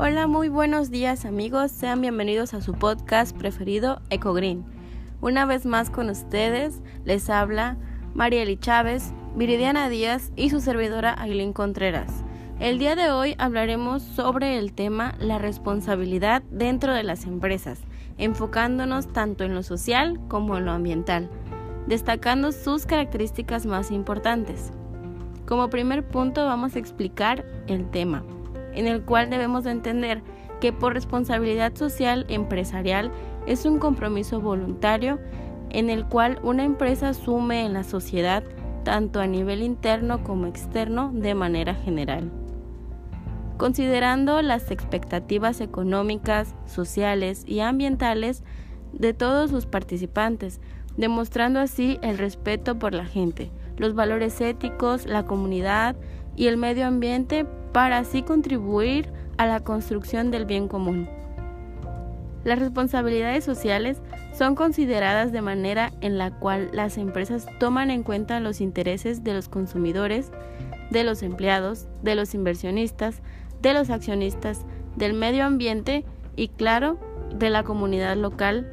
Hola, muy buenos días amigos, sean bienvenidos a su podcast preferido EcoGreen. Una vez más con ustedes les habla Marieli Chávez, Viridiana Díaz y su servidora Aileen Contreras. El día de hoy hablaremos sobre el tema la responsabilidad dentro de las empresas, enfocándonos tanto en lo social como en lo ambiental, destacando sus características más importantes. Como primer punto vamos a explicar el tema, en el cual debemos entender que por responsabilidad social empresarial es un compromiso voluntario en el cual una empresa asume en la sociedad tanto a nivel interno como externo de manera general. Considerando las expectativas económicas, sociales y ambientales de todos sus participantes, demostrando así el respeto por la gente, los valores éticos, la comunidad y el medio ambiente para así contribuir a la construcción del bien común. Las responsabilidades sociales son consideradas de manera en la cual las empresas toman en cuenta los intereses de los consumidores, de los empleados, de los inversionistas, de los accionistas, del medio ambiente y claro, de la comunidad local.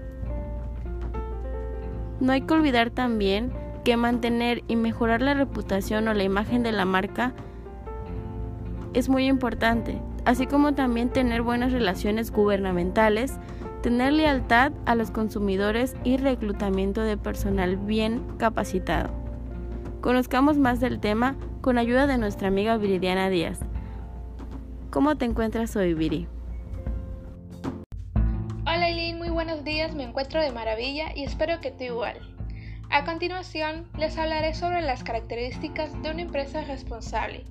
No hay que olvidar también que mantener y mejorar la reputación o la imagen de la marca es muy importante, así como también tener buenas relaciones gubernamentales, tener lealtad a los consumidores y reclutamiento de personal bien capacitado. Conozcamos más del tema con ayuda de nuestra amiga Viridiana Díaz. ¿Cómo te encuentras hoy, Viri? Hola Eileen, muy buenos días, me encuentro de maravilla y espero que tú igual. A continuación, les hablaré sobre las características de una empresa responsable,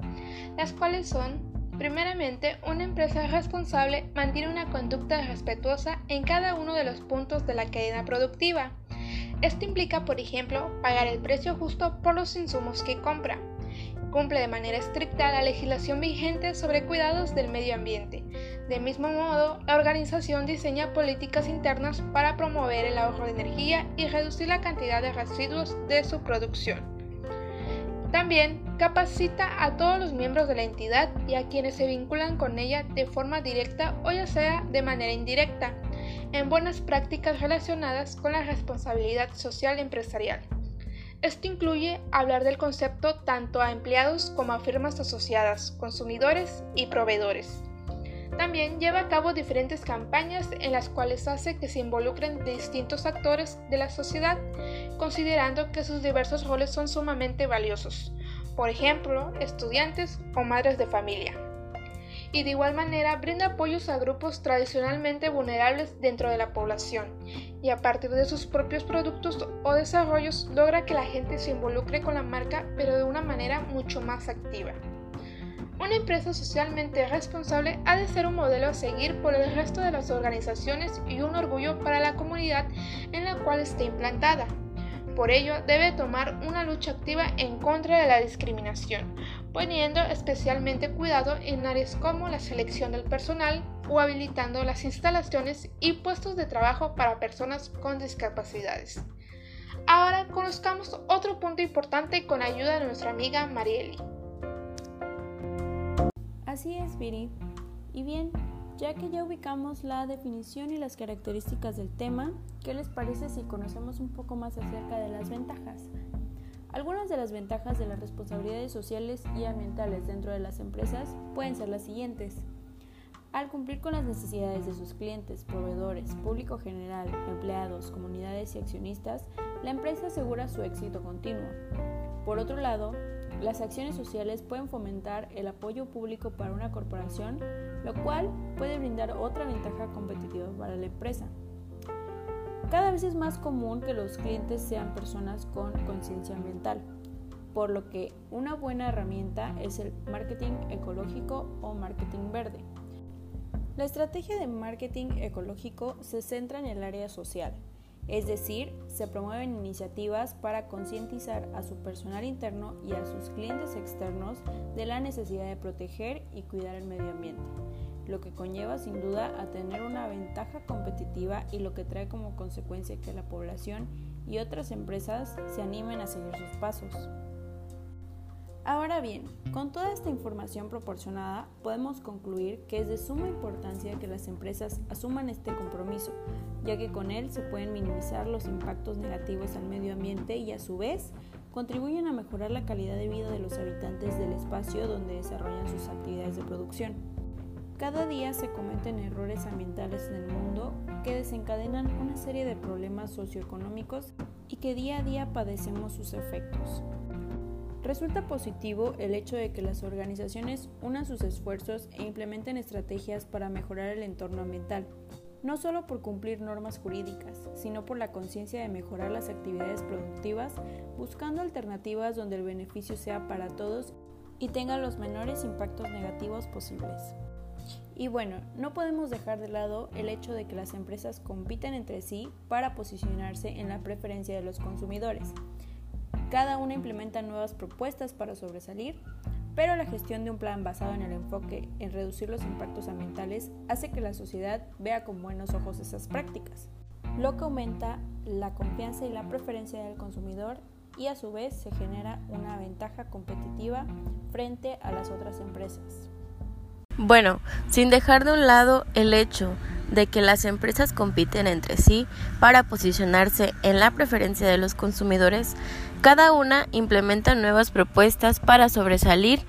las cuales son, primeramente, una empresa responsable mantiene una conducta respetuosa en cada uno de los puntos de la cadena productiva. Esto implica, por ejemplo, pagar el precio justo por los insumos que compra. Cumple de manera estricta la legislación vigente sobre cuidados del medio ambiente. De mismo modo, la organización diseña políticas internas para promover el ahorro de energía y reducir la cantidad de residuos de su producción. También capacita a todos los miembros de la entidad y a quienes se vinculan con ella de forma directa o ya sea de manera indirecta en buenas prácticas relacionadas con la responsabilidad social empresarial. Esto incluye hablar del concepto tanto a empleados como a firmas asociadas, consumidores y proveedores. También lleva a cabo diferentes campañas en las cuales hace que se involucren distintos actores de la sociedad, considerando que sus diversos roles son sumamente valiosos, por ejemplo, estudiantes o madres de familia. Y de igual manera brinda apoyos a grupos tradicionalmente vulnerables dentro de la población, y a partir de sus propios productos o desarrollos logra que la gente se involucre con la marca pero de una manera mucho más activa. Una empresa socialmente responsable ha de ser un modelo a seguir por el resto de las organizaciones y un orgullo para la comunidad en la cual esté implantada. Por ello, debe tomar una lucha activa en contra de la discriminación, poniendo especialmente cuidado en áreas como la selección del personal o habilitando las instalaciones y puestos de trabajo para personas con discapacidades. Ahora conozcamos otro punto importante con ayuda de nuestra amiga Marieli. Así es, Viri. Y bien, ya que ya ubicamos la definición y las características del tema, ¿qué les parece si conocemos un poco más acerca de las ventajas? Algunas de las ventajas de las responsabilidades sociales y ambientales dentro de las empresas pueden ser las siguientes. Al cumplir con las necesidades de sus clientes, proveedores, público general, empleados, comunidades y accionistas, la empresa asegura su éxito continuo. Por otro lado, las acciones sociales pueden fomentar el apoyo público para una corporación, lo cual puede brindar otra ventaja competitiva para la empresa. Cada vez es más común que los clientes sean personas con conciencia ambiental, por lo que una buena herramienta es el marketing ecológico o marketing verde. La estrategia de marketing ecológico se centra en el área social, es decir, se promueven iniciativas para concientizar a su personal interno y a sus clientes externos de la necesidad de proteger y cuidar el medio ambiente, lo que conlleva sin duda a tener una ventaja competitiva y lo que trae como consecuencia que la población y otras empresas se animen a seguir sus pasos. Ahora bien, con toda esta información proporcionada, podemos concluir que es de suma importancia que las empresas asuman este compromiso, ya que con él se pueden minimizar los impactos negativos al medio ambiente y a su vez contribuyen a mejorar la calidad de vida de los habitantes del espacio donde desarrollan sus actividades de producción. Cada día se cometen errores ambientales en el mundo que desencadenan una serie de problemas socioeconómicos y que día a día padecemos sus efectos. Resulta positivo el hecho de que las organizaciones unan sus esfuerzos e implementen estrategias para mejorar el entorno ambiental, no solo por cumplir normas jurídicas, sino por la conciencia de mejorar las actividades productivas, buscando alternativas donde el beneficio sea para todos y tenga los menores impactos negativos posibles. Y bueno, no podemos dejar de lado el hecho de que las empresas compiten entre sí para posicionarse en la preferencia de los consumidores. Cada una implementa nuevas propuestas para sobresalir, pero la gestión de un plan basado en el enfoque en reducir los impactos ambientales hace que la sociedad vea con buenos ojos esas prácticas, lo que aumenta la confianza y la preferencia del consumidor y a su vez se genera una ventaja competitiva frente a las otras empresas. Bueno, sin dejar de un lado el hecho de que las empresas compiten entre sí para posicionarse en la preferencia de los consumidores, cada una implementa nuevas propuestas para sobresalir,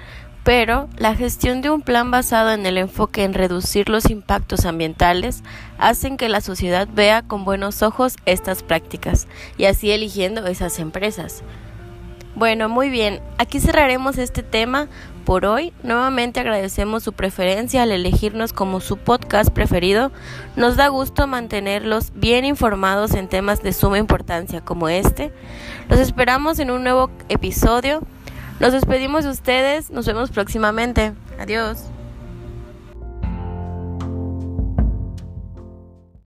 pero la gestión de un plan basado en el enfoque en reducir los impactos ambientales hacen que la sociedad vea con buenos ojos estas prácticas y así eligiendo esas empresas. Bueno, muy bien, aquí cerraremos este tema por hoy. Nuevamente agradecemos su preferencia al elegirnos como su podcast preferido. Nos da gusto mantenerlos bien informados en temas de suma importancia como este. Los esperamos en un nuevo episodio. Nos despedimos de ustedes. Nos vemos próximamente. Adiós.